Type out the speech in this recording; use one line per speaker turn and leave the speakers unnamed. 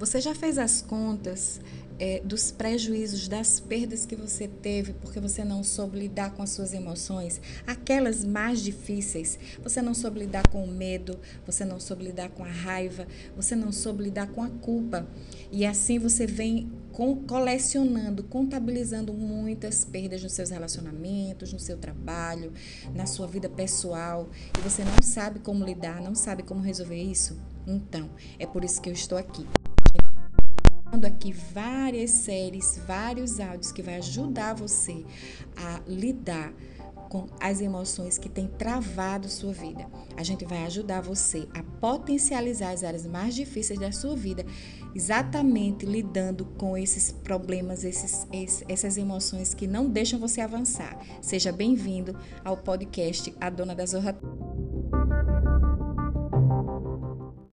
Você já fez as contas é, dos prejuízos, das perdas que você teve porque você não soube lidar com as suas emoções, aquelas mais difíceis. Você não soube lidar com o medo, você não soube lidar com a raiva, você não soube lidar com a culpa. E assim você vem colecionando, contabilizando muitas perdas nos seus relacionamentos, no seu trabalho, na sua vida pessoal, e você não sabe como lidar, não sabe como resolver isso. Então, é por isso que eu estou aqui aqui várias séries, vários áudios que vai ajudar você a lidar com as emoções que têm travado sua vida. A gente vai ajudar você a potencializar as áreas mais difíceis da sua vida, exatamente lidando com esses problemas, esses, esses essas emoções que não deixam você avançar. Seja bem-vindo ao podcast A Dona da Zorra.